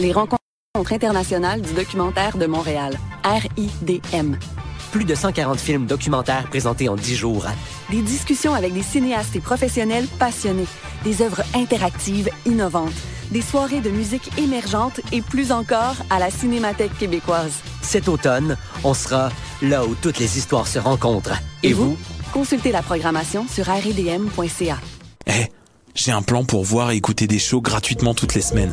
les rencontres internationales du documentaire de Montréal, RIDM. Plus de 140 films documentaires présentés en 10 jours. Des discussions avec des cinéastes et professionnels passionnés, des œuvres interactives innovantes, des soirées de musique émergente et plus encore à la Cinémathèque québécoise. Cet automne, on sera là où toutes les histoires se rencontrent. Et, vous? Consultez la programmation sur rdm.ca. Eh, j'ai un plan pour voir et écouter des shows gratuitement toutes les semaines.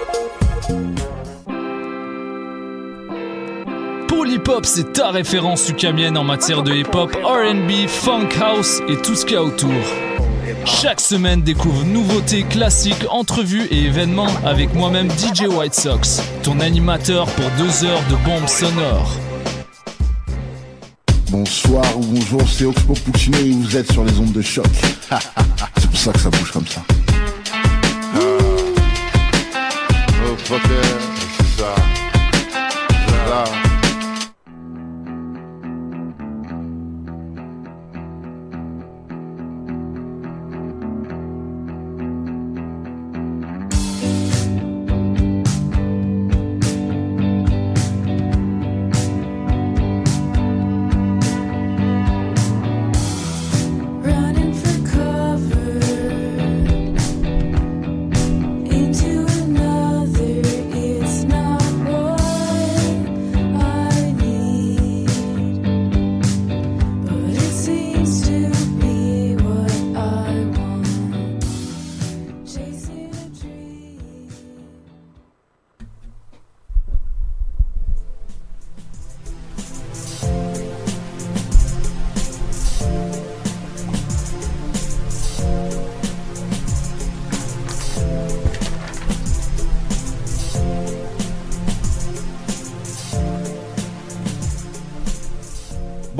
Polypop, c'est ta référence ukamienne en matière de hip-hop, RB, funk house et tout ce qu'il y a autour. Chaque semaine, découvre nouveautés, classiques, entrevues et événements avec moi-même DJ White Sox, ton animateur pour deux heures de bombes sonores. Bonsoir ou bonjour, c'est Oxpo Puccino et vous êtes sur les ondes de choc. c'est pour ça que ça bouge comme ça. Oh,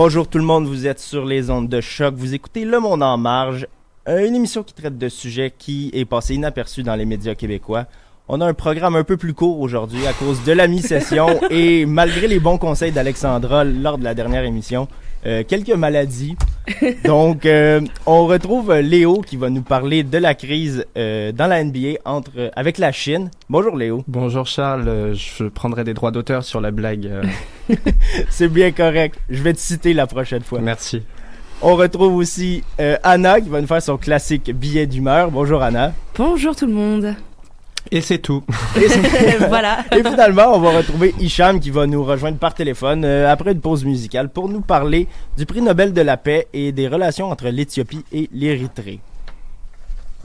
Bonjour tout le monde, vous êtes sur les ondes de choc, vous écoutez Le Monde en marge, euh, une émission qui traite de sujets qui est passé inaperçu dans les médias québécois. On a un programme un peu plus court aujourd'hui à cause de la mi-session et malgré les bons conseils d'Alexandra lors de la dernière émission, euh, quelques maladies. Donc, euh, on retrouve Léo qui va nous parler de la crise euh, dans la NBA entre, euh, avec la Chine. Bonjour Léo. Bonjour Charles, euh, je prendrai des droits d'auteur sur la blague. euh, C'est bien correct. Je vais te citer la prochaine fois. merci. On retrouve aussi euh, Anna qui va nous faire son classique billet d'humeur. Bonjour Anna. Bonjour tout le monde. Et c'est tout. Et, c'est- voilà. et finalement, on va retrouver Hicham qui va nous rejoindre par téléphone euh, après une pause musicale pour nous parler du prix Nobel de la paix et des relations entre l'Éthiopie et l'Érythrée.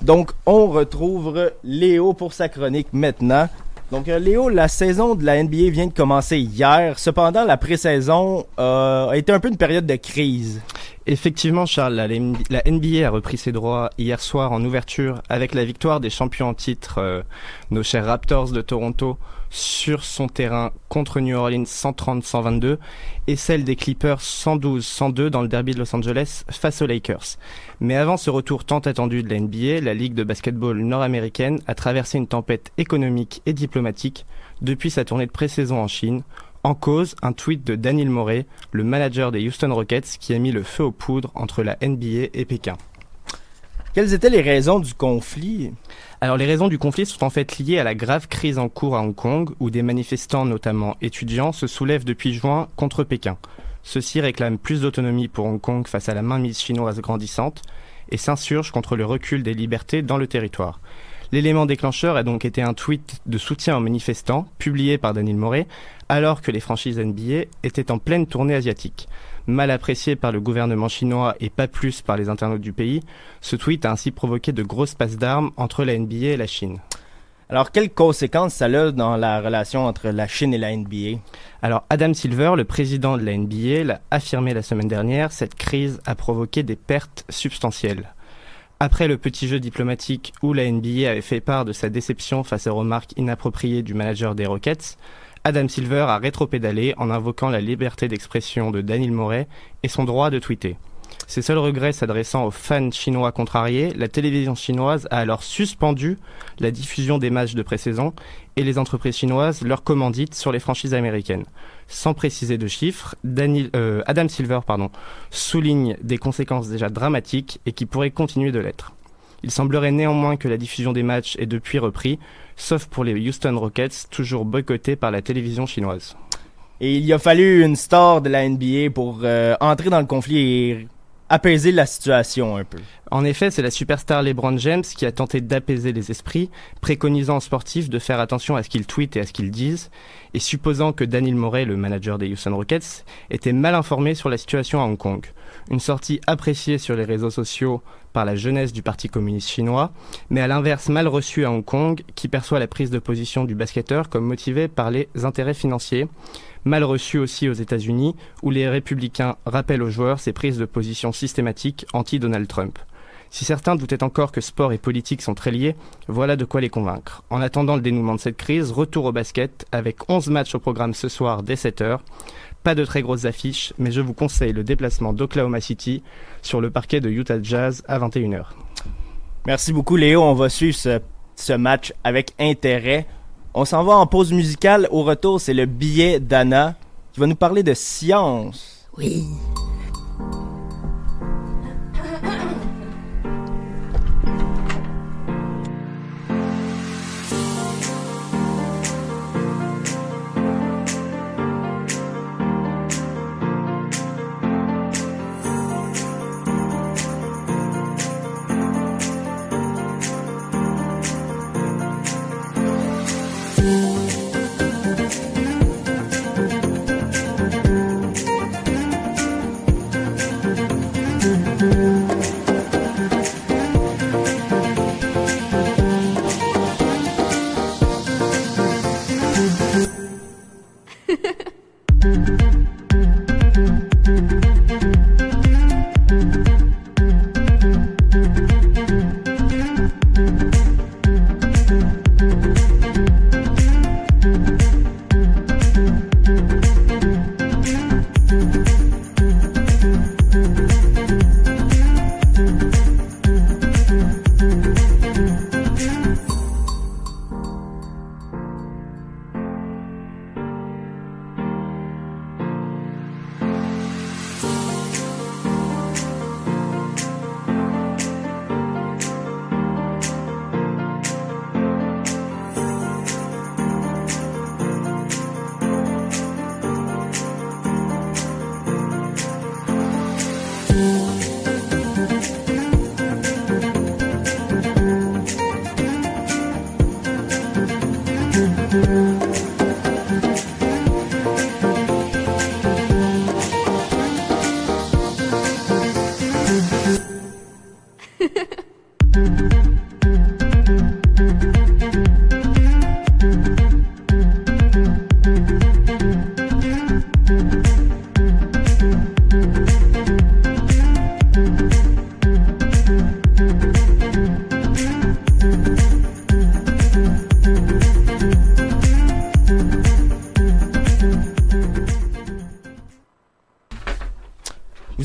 Donc, on retrouve Léo pour sa chronique maintenant. Donc, euh, Léo, la saison de la NBA vient de commencer hier. Cependant, la pré-saison euh, a été un peu une période de crise. Effectivement, Charles, la, NBA a repris ses droits hier soir en ouverture avec la victoire des champions en titre, euh, nos chers Raptors de Toronto, sur son terrain contre New Orleans 130-122 et celle des Clippers 112-102 dans le derby de Los Angeles face aux Lakers. Mais avant ce retour tant attendu de la NBA, la Ligue de basketball nord-américaine a traversé une tempête économique et diplomatique depuis sa tournée de pré-saison en Chine, en cause, un tweet de Daniel Morey, le manager des Houston Rockets, qui a mis le feu aux poudres entre la NBA et Pékin. Quelles étaient les raisons du conflit? Alors les raisons du conflit sont en fait liées à la grave crise en cours à Hong Kong, où des manifestants, notamment étudiants, se soulèvent depuis juin contre Pékin. Ceux-ci réclament plus d'autonomie pour Hong Kong face à la mainmise chinoise grandissante et s'insurgent contre le recul des libertés dans le territoire. L'élément déclencheur a donc été un tweet de soutien aux manifestants, publié par Daniel Morey, alors que les franchises NBA étaient en pleine tournée asiatique. Mal apprécié par le gouvernement chinois et pas plus par les internautes du pays, ce tweet a ainsi provoqué de grosses passes d'armes entre la NBA et la Chine. Alors, quelles conséquences ça a dans la relation entre la Chine et la NBA Alors, Adam Silver, le président de la NBA, l'a affirmé la semaine dernière, cette crise a provoqué des pertes substantielles. Après le petit jeu diplomatique où la NBA avait fait part de sa déception face aux remarques inappropriées du manager des Rockets, Adam Silver a rétropédalé en invoquant la liberté d'expression de Daniel Moret et son droit de tweeter. Ses seuls regrets s'adressant aux fans chinois contrariés, la télévision chinoise a alors suspendu la diffusion des matchs de pré-saison et les entreprises chinoises leur commanditent sur les franchises américaines. Sans préciser de chiffres, euh, Adam Silver souligne des conséquences déjà dramatiques et qui pourraient continuer de l'être. Il semblerait néanmoins que la diffusion des matchs est depuis repris, sauf pour les Houston Rockets, toujours boycottés par la télévision chinoise. Et il a fallu une star de la NBA pour euh, entrer dans le conflit et apaiser la situation un peu. En effet, c'est la superstar LeBron James qui a tenté d'apaiser les esprits, préconisant aux sportifs de faire attention à ce qu'ils tweetent et à ce qu'ils disent, et supposant que Daniel Moret, le manager des Houston Rockets, était mal informé sur la situation à Hong Kong. Une sortie appréciée sur les réseaux sociaux par la jeunesse du Parti communiste chinois, mais à l'inverse mal reçue à Hong Kong, qui perçoit la prise de position du basketteur comme motivée par les intérêts financiers, mal reçue aussi aux États-Unis, où les républicains rappellent aux joueurs ces prises de position systématiques anti-Donald Trump. Si certains doutaient encore que sport et politique sont très liés, voilà de quoi les convaincre. En attendant le dénouement de cette crise, retour au basket avec 11 matchs au programme ce soir dès 7h. Pas de très grosses affiches, mais je vous conseille le déplacement d'Oklahoma City sur le parquet de Utah Jazz à 21h. Merci beaucoup Léo, on va suivre ce, ce match avec intérêt. On s'en va en pause musicale. Au retour, c'est le billet d'Anna qui va nous parler de science. Oui.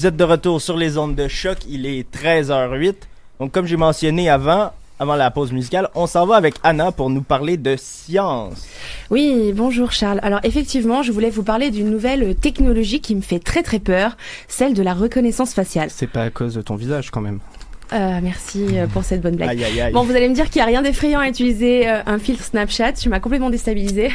Vous êtes de retour sur les ondes de choc, il est 13h08. Donc comme j'ai mentionné avant, avant la pause musicale, on s'en va avec Anna pour nous parler de science. Oui, bonjour Charles. Alors effectivement, je voulais vous parler d'une nouvelle technologie qui me fait très très peur, celle de la reconnaissance faciale. C'est pas à cause de ton visage quand même. Euh, merci euh, pour cette bonne blague. Aïe aïe aïe. Bon, vous allez me dire qu'il n'y a rien d'effrayant à utiliser euh, un filtre Snapchat. Tu m'as complètement déstabilisé.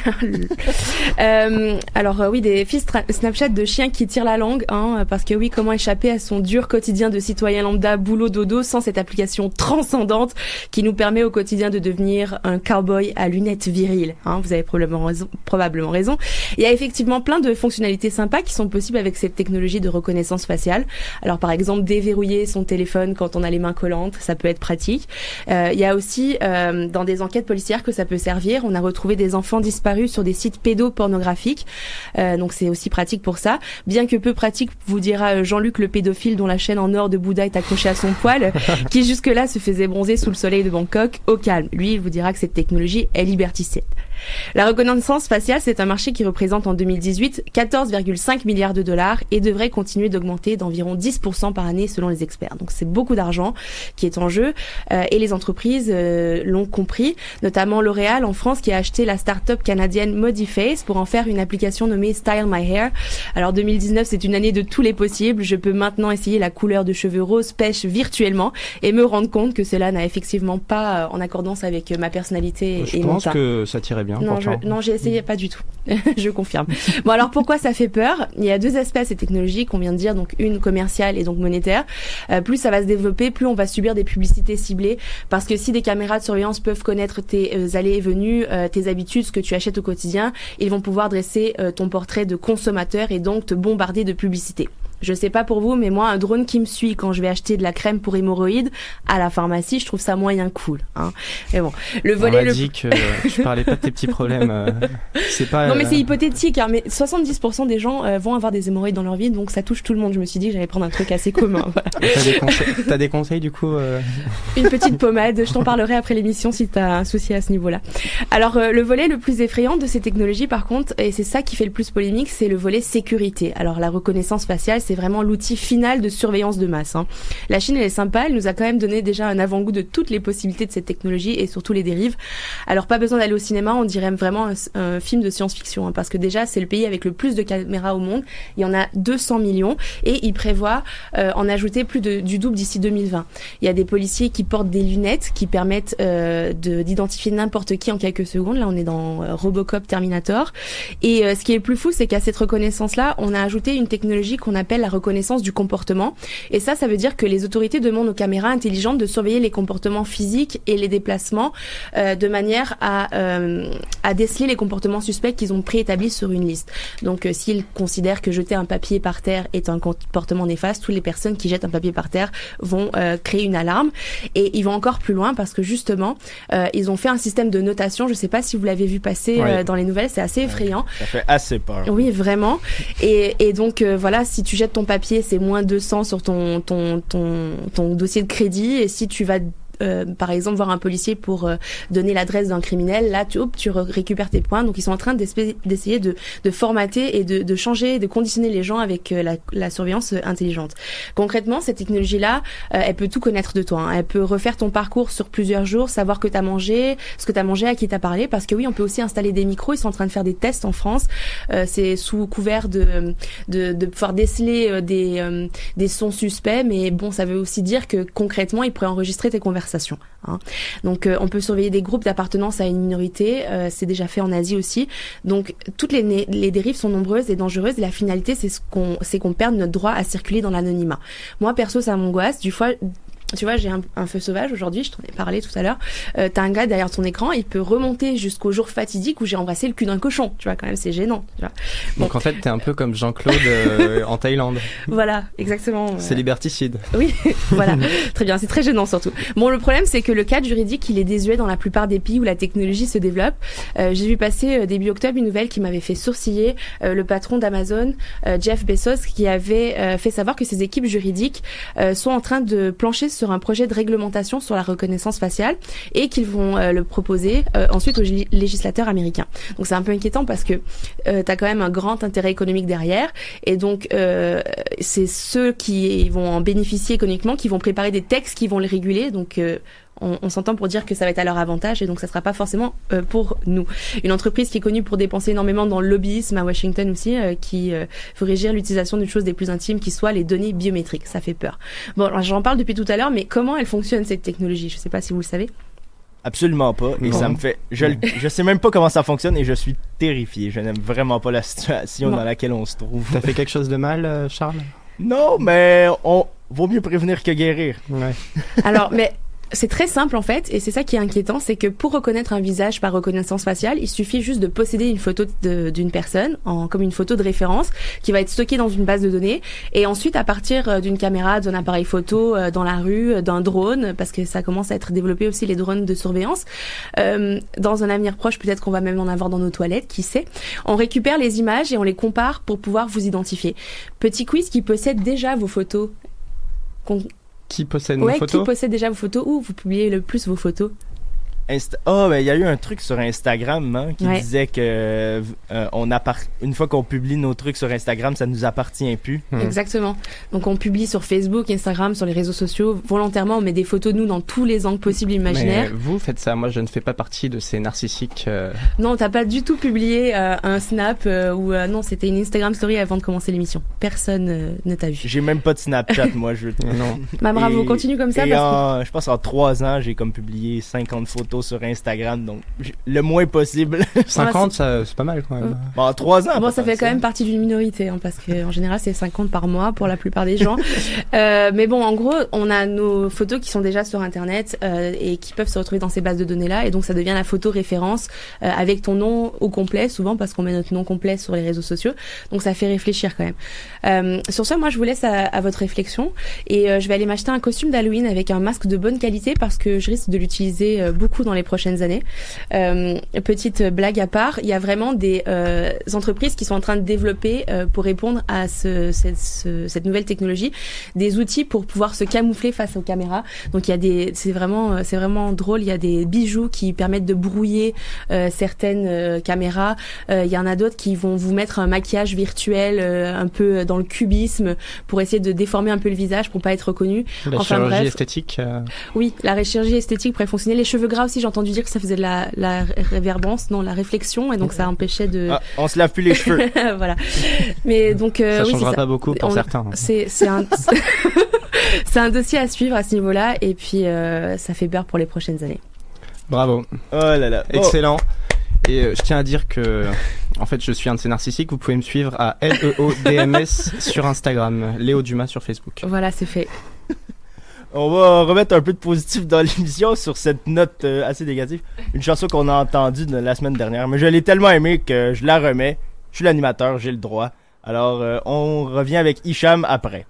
euh, alors oui, des filtres Snapchat de chiens qui tirent la langue, hein, parce que oui, comment échapper à son dur quotidien de citoyen lambda, boulot dodo, sans cette application transcendante qui nous permet au quotidien de devenir un cowboy à lunettes viriles. Hein, vous avez probablement raison, probablement raison. Il y a effectivement plein de fonctionnalités sympas qui sont possibles avec cette technologie de reconnaissance faciale. Alors par exemple, déverrouiller son téléphone quand on a les mains collantes, ça peut être pratique. Euh, Il y a aussi euh, dans des enquêtes policières que ça peut servir. On a retrouvé des enfants disparus sur des sites pédopornographiques, Euh, donc c'est aussi pratique pour ça. Bien que peu pratique, vous dira Jean-Luc le pédophile dont la chaîne en or de Bouddha est accrochée à son poil, qui jusque-là se faisait bronzer sous le soleil de Bangkok au calme. Lui, il vous dira que cette technologie est liberticide. La reconnaissance faciale, c'est un marché qui représente en 2018 14,5 milliards de dollars et devrait continuer d'augmenter d'environ 10% par année selon les experts. Donc c'est beaucoup d'argent qui est en jeu euh, et les entreprises euh, l'ont compris, notamment L'Oréal en France qui a acheté la start-up canadienne Modiface pour en faire une application nommée Style My Hair. Alors 2019, c'est une année de tous les possibles. Je peux maintenant essayer la couleur de cheveux rose pêche virtuellement et me rendre compte que cela n'a effectivement pas euh, en accordance avec euh, ma personnalité Je et mon pense teint. que ça tirait bien. Non, je- pourtant. non, j'ai essayé pas du tout. je confirme. Bon, alors pourquoi ça fait peur? Il y a deux aspects à ces technologies qu'on vient de dire, donc une commerciale et donc monétaire. Euh, plus ça va se développer, plus on va subir des publicités ciblées, parce que si des caméras de surveillance peuvent connaître tes euh, allées et venues, euh, tes habitudes, ce que tu achètes au quotidien, ils vont pouvoir dresser ton portrait de consommateur et donc te bombarder de publicités. Je sais pas pour vous, mais moi, un drone qui me suit quand je vais acheter de la crème pour hémorroïdes à la pharmacie, je trouve ça moyen cool. Hein. Mais bon, le On volet m'a le dit que je parlais pas de tes petits problèmes. euh, C'est pas. non mais euh, c'est hypothétique, hein, mais 70% des gens euh, vont avoir des hémorroïdes dans leur vie, donc ça touche tout le monde. Je me suis dit que j'allais prendre un truc assez commun. voilà. T'as des, des conseils du coup euh, Une petite pommade, je t'en parlerai après l'émission si t'as un souci à ce niveau-là. Alors euh, le volet le plus effrayant de ces technologies par contre, et c'est ça qui fait le plus polémique, c'est le volet sécurité. Alors la reconnaissance faciale, c'est vraiment l'outil final de surveillance de masse. hein. La Chine elle est sympa, elle nous a quand même donné déjà un avant-goût de toutes les possibilités de cette technologie et surtout les dérives. Alors pas besoin d'aller au cinéma, on dirait vraiment un, film de science-fiction, hein, parce que déjà c'est le pays avec le plus de caméras au monde. Il y en a 200 millions et il prévoit euh, en ajouter plus du double d'ici 2020. Il y a des policiers qui portent des lunettes qui permettent euh, de- d'identifier n'importe qui en quelques secondes. Là, on est dans euh, Robocop Terminator. Et ce qui est le plus fou, c'est qu'à cette reconnaissance-là, on a ajouté une technologie qu'on appelle la reconnaissance du comportement. Et ça, ça veut dire que les autorités demandent aux caméras intelligentes de surveiller les comportements physiques et les déplacements euh, de manière à, euh, à déceler les comportements suspects qu'ils ont préétablis sur une liste. Donc, euh, s'ils considèrent que jeter un papier par terre est un comportement néfaste, toutes les personnes qui jettent un papier par terre vont euh, créer une alarme. Et ils vont encore plus loin parce que justement, euh, ils ont fait un système de notation. Je sais pas si vous l'avez vu passer Ouais. euh, dans les nouvelles, c'est assez effrayant. Ça fait assez peur. Oui, vraiment. Et, et donc euh, voilà, si tu jettes ton papier, c'est moins 200 sur ton ton ton ton dossier de crédit. Et si tu vas euh, par exemple voir un policier pour euh, donner l'adresse d'un criminel, là tu, hop, tu re- récupères tes points. Donc ils sont en train d'essayer de, de formater et de, de changer, de conditionner les gens avec euh, la, la surveillance euh, intelligente. Concrètement, cette technologie-là, elle peut tout connaître de toi. hein. Elle peut refaire ton parcours sur plusieurs jours, savoir que tu as mangé, ce que tu as mangé, à qui t'as parlé. Parce que oui, on peut aussi installer des micros. Ils sont en train de faire des tests en France. C'est sous couvert de, de, de pouvoir déceler des, des sons suspects. Mais bon, ça veut aussi dire que concrètement, ils pourraient enregistrer tes conversations. Hein. Donc, euh, on peut surveiller des groupes d'appartenance à une minorité. Euh, c'est déjà fait en Asie aussi. Donc, toutes les, dérives sont nombreuses et dangereuses. Et la finalité, c'est ce qu'on, c'est qu'on perde notre droit à circuler dans l'anonymat. Moi, perso, ça m'angoisse. Du fois, tu vois, j'ai un, un feu sauvage aujourd'hui, je t'en ai parlé tout à l'heure. Euh, T'as un gars derrière ton écran, il peut remonter jusqu'au jour fatidique où j'ai embrassé le cul d'un cochon. Tu vois, quand même, c'est gênant. Tu vois. Donc en fait, t'es un peu comme Jean-Claude euh, en Thaïlande. Voilà, exactement. C'est liberticide. Oui, voilà, très bien, c'est très gênant surtout. Bon, le problème, c'est que le cadre juridique, il est désuet dans la plupart des pays où la technologie se développe. Euh, J'ai vu passer euh, début octobre une nouvelle qui m'avait fait sourciller euh, le patron d'Amazon, euh, Jeff Bezos, qui avait euh, fait savoir que ses équipes juridiques euh, sont en train de plancher sur un projet de réglementation sur la reconnaissance faciale et qu'ils vont euh, le proposer euh, ensuite aux législateurs américains. Donc c'est un peu inquiétant parce que euh, tu as quand même un grand intérêt économique derrière et donc c'est ceux qui vont en bénéficier économiquement qui vont préparer des textes qui vont les réguler. Donc on, on s'entend pour dire que ça va être à leur avantage et donc ça sera pas forcément euh, pour nous. Une entreprise qui est connue pour dépenser énormément dans le lobbyisme à Washington aussi, euh, qui euh, veut régir l'utilisation d'une chose des plus intimes qui soit les données biométriques. Ça fait peur. Bon, alors, j'en parle depuis tout à l'heure, mais comment elle fonctionne cette technologie? Je sais pas si vous le savez. Absolument pas. Et Non. ça me fait. Je, le- je sais même pas comment ça fonctionne et je suis terrifié. Je n'aime vraiment pas la situation Non. dans laquelle on se trouve. T'as fait quelque chose de mal, euh, Charles? Non, mais on vaut mieux prévenir que guérir. Ouais. Alors, mais c'est très simple en fait, et c'est ça qui est inquiétant, c'est que pour reconnaître un visage par reconnaissance faciale, il suffit juste de posséder une photo d'une personne, comme une photo de référence, qui va être stockée dans une base de données, et ensuite à partir euh, d'une caméra, d'un appareil photo euh, dans la rue, euh, d'un drone, parce que ça commence à être développé aussi les drones de surveillance. Dans un avenir proche, peut-être qu'on va même en avoir dans nos toilettes, qui sait. On récupère les images et on les compare pour pouvoir vous identifier. Petit quiz qui possède déjà vos photos. Qui possède Ouais, qui photos possède déjà vos photos ou vous publiez le plus vos photos Insta- Ah, ben, il y a eu un truc sur Instagram hein, qui Ouais. disait que euh, on une fois qu'on publie nos trucs sur Instagram, ça nous appartient plus. Exactement. Donc on publie sur Facebook, Instagram, sur les réseaux sociaux. Volontairement, on met des photos de nous dans tous les angles possibles imaginaires. Mais vous faites ça, moi je ne fais pas partie de ces narcissiques. euh, Non, t'as pas du tout publié euh, un snap euh, ou euh, non, c'était une Instagram story avant de commencer l'émission. Personne euh, ne t'a vu. J'ai même pas de Snapchat, moi. Je... non. Bah bravo, Et- continue comme ça et parce en- je pense en trois ans, j'ai comme publié 50 photos sur Instagram, donc le moins possible. 50, ça, c'est pas mal quand même. Bon, en trois ans. que bon, ça fait quand même partie d'une minorité, hein, parce que en général c'est 50 par mois pour la plupart des gens. Euh, mais bon, en gros, on a nos photos qui sont déjà sur Internet euh, et qui peuvent se retrouver dans ces bases de données là, et donc ça devient la photo référence euh, avec ton nom au complet, souvent parce qu'on met notre nom complet sur les réseaux sociaux. Donc ça fait réfléchir quand même. Euh, sur ce, moi je vous laisse à, à votre réflexion et euh, je vais aller m'acheter un costume d'Halloween avec un masque de bonne qualité parce que je risque de l'utiliser euh, beaucoup dans les prochaines années. Euh, petite blague à part, il y a vraiment des euh, entreprises qui sont en train de développer euh, pour répondre à ce, cette, ce- cette nouvelle technologie des outils pour pouvoir se camoufler face aux caméras. Donc il y a des, c'est vraiment, c'est vraiment drôle. Il y a des bijoux qui permettent de brouiller certaines caméras. Il y en a d'autres qui vont vous mettre un maquillage virtuel un peu dans le cubisme pour essayer de déformer un peu le visage pour pas être reconnu. La enfin chirurgie bref, esthétique. oui, la chirurgie esthétique pourrait fonctionner. Les cheveux gras aussi, j'ai entendu dire que ça faisait de la, la réverbance, non, la réflexion, et donc ça empêchait de. Ah, on se lave plus les cheveux. voilà. Mais donc, euh, Ça oui, changera pas beaucoup pour On- certains. hein. C'est un. C'est un dossier à suivre à ce niveau-là et puis euh, ça fait peur pour les prochaines années. Bravo. Oh là là. Oh. Excellent. Et euh, je tiens à dire que, en fait, je suis un de ces narcissiques. Vous pouvez me suivre à LEODMS sur Instagram, Léo Dumas sur Facebook. Voilà, c'est fait. On va remettre un peu de positif dans l'émission sur cette note euh, assez négative. Une chanson qu'on a entendue de la semaine dernière, mais je l'ai tellement aimée que je la remets. Je suis l'animateur, j'ai le droit. Alors, euh, on revient avec Hicham après.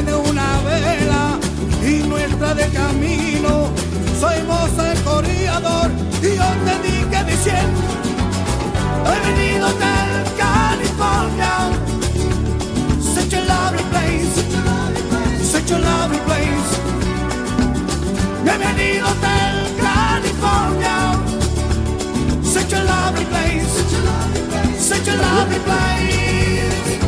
Enciende una vela y nuestra de camino. Soy moza el corredor y yo te dije diciendo, he venido del California. Such a lovely place, such a lovely place. He venido del California. Such a lovely place, such a lovely place.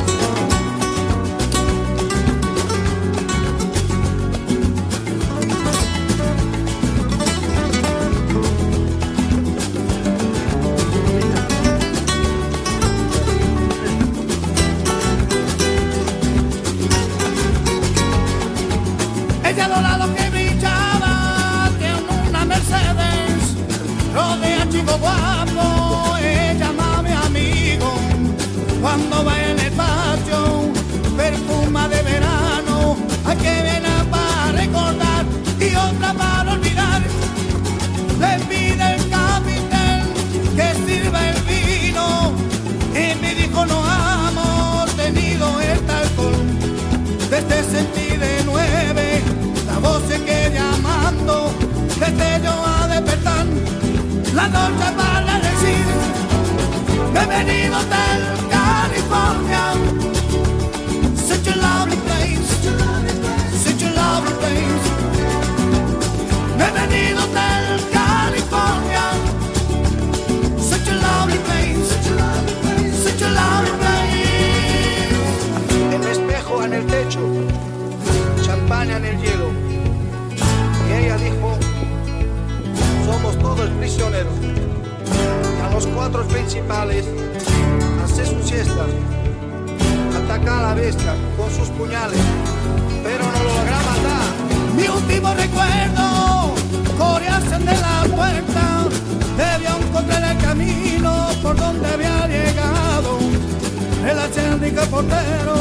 Cuatro principales, hace su siesta, ataca a la bestia con sus puñales, pero no lo logra matar. Mi último recuerdo, corearse de la puerta, debió encontrar el camino por donde había llegado. El acérdico portero,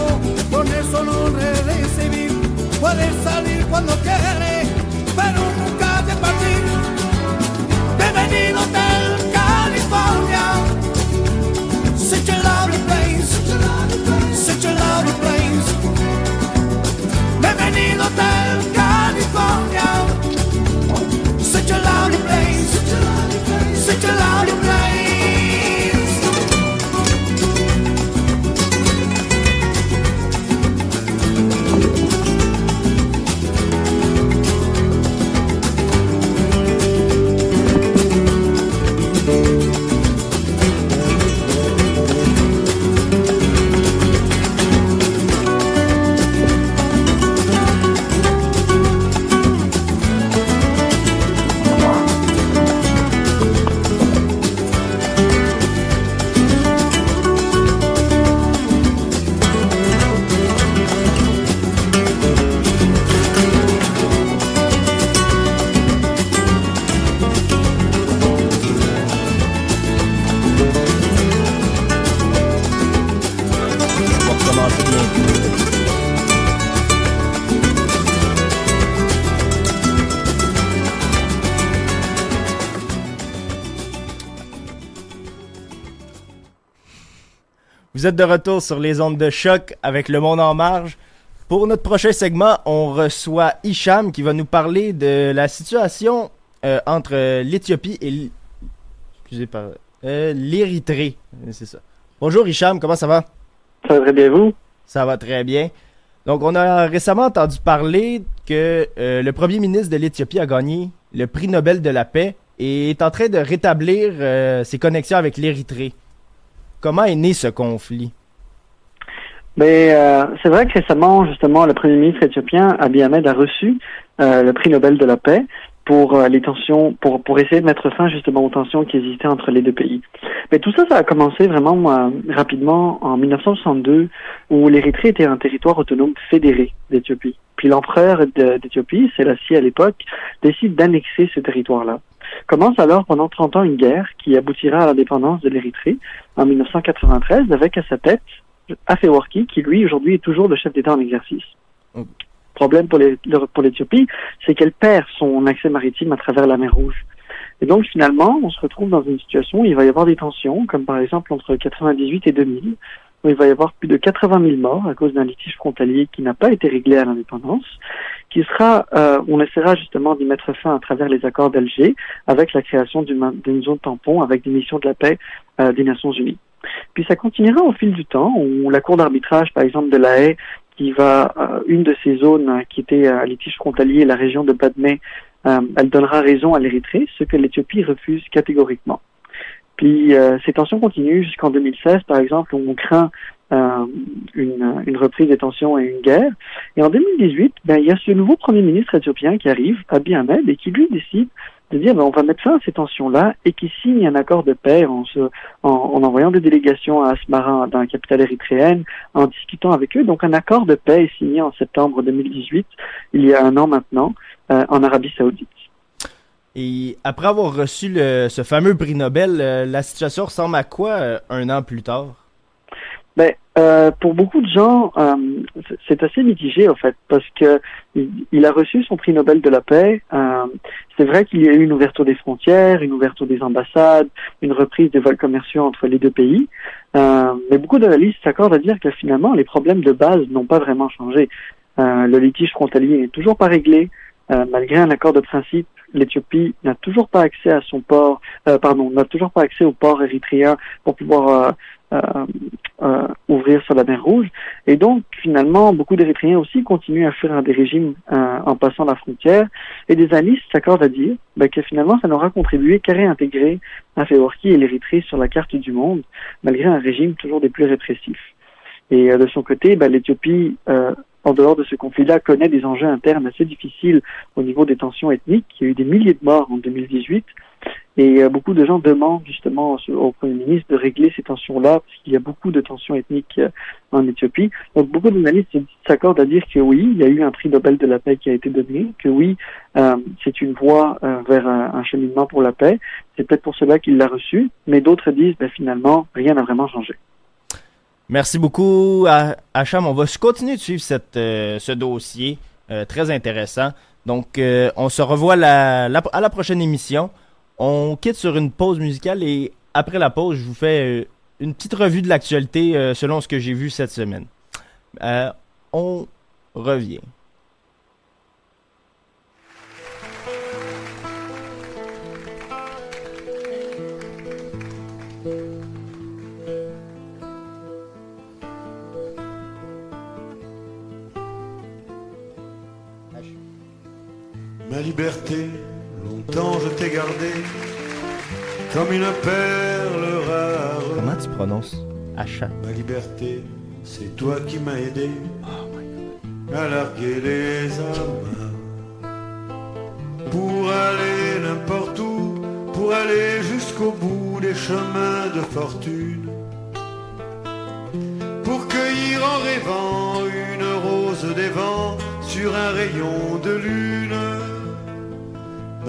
con eso no recibir, puede salir cuando quiere, pero nunca de partir. Bienvenido del venido tan Vous êtes de retour sur les ondes de choc avec le monde en marge. Pour notre prochain segment, on reçoit Hicham qui va nous parler de la situation euh, entre l'Éthiopie et euh, l'Érythrée. C'est ça. Bonjour Hicham, comment ça va? Ça va très bien, vous? Ça va très bien. Donc, on a récemment entendu parler que euh, le premier ministre de l'Éthiopie a gagné le prix Nobel de la paix et est en train de rétablir ses connexions avec l'Érythrée. Comment est né ce conflit? Mais euh, c'est vrai que récemment, justement, le premier ministre éthiopien Abiy Ahmed a reçu euh, le prix Nobel de la paix pour euh, les tensions, pour essayer de mettre fin justement aux tensions qui existaient entre les deux pays. Mais tout ça, ça a commencé vraiment rapidement en 1962, où l'Érythrée était un territoire autonome fédéré d'Éthiopie. Puis l'empereur d'Éthiopie, Selassie à l'époque, décide d'annexer ce territoire-là. Commence alors pendant 30 ans une guerre qui aboutira à l'indépendance de l'Érythrée en 1993 avec à sa tête Afewerki, qui lui aujourd'hui est toujours le chef d'État en exercice. Problème pour les- le- pour l'Éthiopie, c'est qu'elle perd son accès maritime à travers la mer Rouge. Et donc finalement, on se retrouve dans une situation où il va y avoir des tensions, comme par exemple entre 98 et 2000, il va y avoir plus de 80 000 morts à cause d'un litige frontalier qui n'a pas été réglé à l'indépendance, qui sera, euh, on essaiera justement d'y mettre fin à travers les accords d'Alger, avec la création d'une zone tampon avec des missions de la paix euh, des Nations Unies. Puis ça continuera au fil du temps, où la Cour d'arbitrage, par exemple, de la Haye, qui va, euh, une de ces zones qui était à litige frontalier, la région de Badmé, elle donnera raison à l'Érythrée, ce que l'Éthiopie refuse catégoriquement. Puis euh, ces tensions continuent jusqu'en 2016, par exemple, où on craint euh, une, une reprise des tensions et une guerre. Et en 2018, ben, il y a ce nouveau Premier ministre éthiopien qui arrive, Abiy Ahmed, et qui lui décide de dire ben, on va mettre fin à ces tensions-là et qui signe un accord de paix en, se, en, en envoyant des délégations à Asmara, dans la capitale érythréenne, en discutant avec eux. Donc un accord de paix est signé en septembre 2018, il y a un an maintenant, euh, en Arabie saoudite. Et après avoir reçu le- ce fameux prix Nobel, euh, la situation ressemble à quoi euh, un an plus tard? Ben, euh, pour beaucoup de gens, euh, c'est- assez mitigé en fait, parce que il, a reçu son prix Nobel de la paix. Euh, c'est vrai qu'il y a eu une ouverture des frontières, une ouverture des ambassades, une reprise des vols commerciaux entre les deux pays. Euh, mais beaucoup d'analystes s'accordent à dire que finalement, les problèmes de base n'ont pas vraiment changé. Le litige frontalier n'est toujours pas réglé, malgré un accord de principe l'Éthiopie n'a toujours pas accès à son port, euh, pardon, n'a toujours pas accès au port érythréen pour pouvoir euh, euh, euh, ouvrir sur la mer Rouge. Et donc, finalement, beaucoup d'Érythréens aussi continuent à fuir des régimes euh, en passant la frontière. Et des analystes s'accordent à dire ben, que finalement, ça n'aura contribué qu'à réintégrer Afeworki et l'Érythrée sur la carte du monde, malgré un régime toujours des plus répressifs. Et euh, de son côté, ben, l'Éthiopie, en dehors de ce conflit-là, connaît des enjeux internes assez difficiles au niveau des tensions ethniques. Il y a eu des milliers de morts en 2018. Et euh, beaucoup de gens demandent justement au, Premier ministre de régler ces tensions-là, parce qu'il y a beaucoup de tensions ethniques euh, en Éthiopie. Donc beaucoup d'analystes s'accordent à dire que oui, il y a eu un prix Nobel de la paix qui a été donné, que oui, euh, c'est une voie vers un, un cheminement pour la paix. C'est peut-être pour cela qu'il l'a reçu, mais d'autres disent, ben, finalement, rien n'a vraiment changé. Merci beaucoup, Hacham. On va continuer de suivre cette, euh, ce dossier euh, très intéressant. Donc, euh, on se revoit à la prochaine émission. On quitte sur une pause musicale et après la pause, je vous fais une petite revue de l'actualité selon ce que j'ai vu cette semaine. On revient. Ma liberté, longtemps je t'ai gardée comme une perle rare. Comment tu prononces? Hacham Ma liberté, c'est toi qui m'as aidé à larguer les âmes. Pour aller n'importe où, pour aller jusqu'au bout des chemins de fortune. Pour cueillir en rêvant une rose des vents sur un rayon de lune.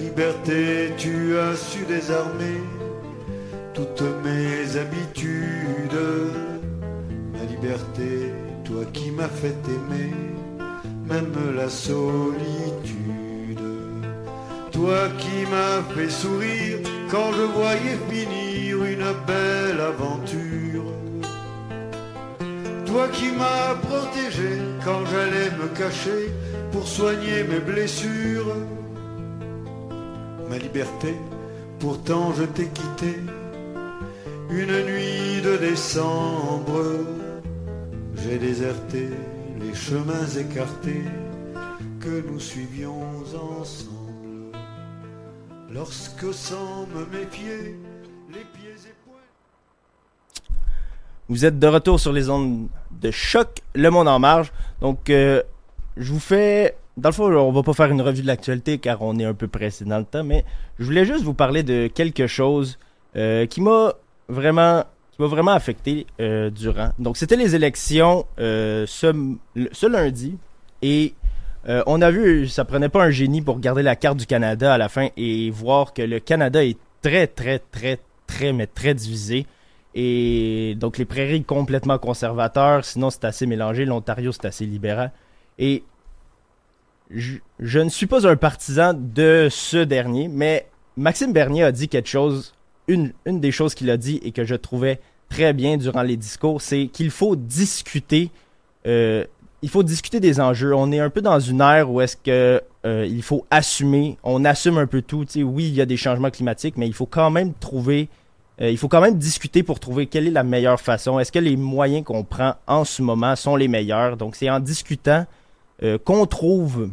Liberté, tu as su désarmer toutes mes habitudes. Ma liberté, toi qui m'as fait aimer, même la solitude. Toi qui m'as fait sourire quand je voyais finir une belle aventure. Toi qui m'as protégé quand j'allais me cacher pour soigner mes blessures. Pourtant je t'ai quitté une nuit de décembre. J'ai déserté les chemins écartés que nous suivions ensemble. Lorsque sans me méfier, les pieds et poings. Vous êtes de retour sur les ondes de choc, le monde en marge. Donc, euh, je vous fais. Dans le fond, on va pas faire une revue de l'actualité car on est un peu pressé dans le temps, mais je voulais juste vous parler de quelque chose euh, qui m'a vraiment, qui m'a vraiment affecté euh, durant. Donc, c'était les élections euh, ce, ce lundi et on a vu, ça prenait pas un génie pour regarder la carte du Canada à la fin et voir que le Canada est très, très, très, très, mais très divisé. Et donc les prairies complètement conservateurs, sinon c'est assez mélangé, l'Ontario c'est assez libéral. Et je, ne suis pas un partisan de ce dernier, mais Maxime Bernier a dit quelque chose, une, des choses qu'il a dit et que je trouvais très bien durant les discours, c'est qu'il faut discuter, euh, il faut discuter des enjeux. On est un peu dans une ère où est-ce que euh, il faut assumer, on assume un peu tout. Oui, il y a des changements climatiques, mais il faut quand même trouver euh, il faut quand même discuter pour trouver quelle est la meilleure façon. Est-ce que les moyens qu'on prend en ce moment sont les meilleurs? Donc, c'est en discutant euh, qu'on trouve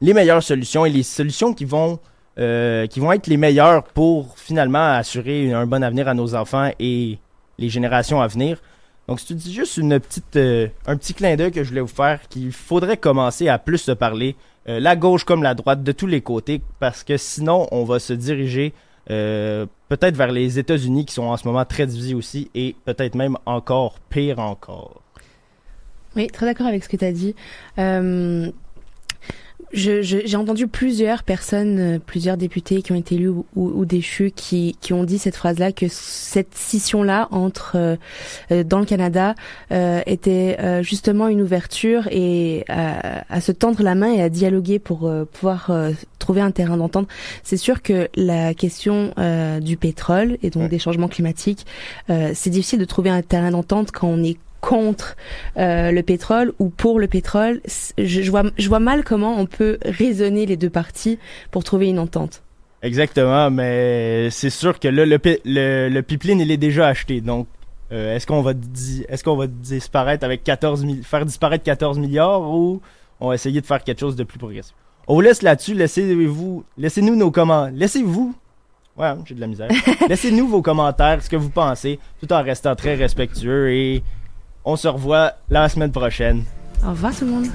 les meilleures solutions et les solutions qui vont, euh, qui vont être les meilleures pour finalement assurer un bon avenir à nos enfants et les générations à venir. Donc, c'est juste une petite, euh, un petit clin d'œil que je voulais vous faire qu'il faudrait commencer à plus se parler, la gauche comme la droite, de tous les côtés, parce que sinon, on va se diriger peut-être vers les États-Unis qui sont en ce moment très divisés aussi et peut-être même encore pire encore. Oui, très d'accord avec ce que tu as dit. Euh, je- je- j'ai entendu plusieurs personnes, euh, plusieurs députés qui ont été élus ou, ou- ou déchus, qui, qui ont dit cette phrase-là, que cette scission-là entre euh, dans le Canada euh, était euh, justement une ouverture et à, à se tendre la main et à dialoguer pour pouvoir trouver un terrain d'entente. C'est sûr que la question du pétrole et donc des changements climatiques, c'est difficile de trouver un terrain d'entente quand on est contre euh, le pétrole ou pour le pétrole. Je, je vois, je vois mal comment on peut raisonner les deux parties pour trouver une entente. Exactement, mais c'est sûr que là, le, le, le pipeline, il est déjà acheté. Donc, euh, est-ce qu'on va, qu'on disparaître avec 14 mi- faire disparaître 14 milliards ou on va essayer de faire quelque chose de plus progressif? On vous laisse là-dessus. Laissez-vous, laissez-nous nos commentaires. Laissez-vous. Ouais, j'ai de la misère. Laissez-nous vos commentaires, ce que vous pensez, tout en restant très respectueux et on se revoit la semaine prochaine. Au revoir tout le monde.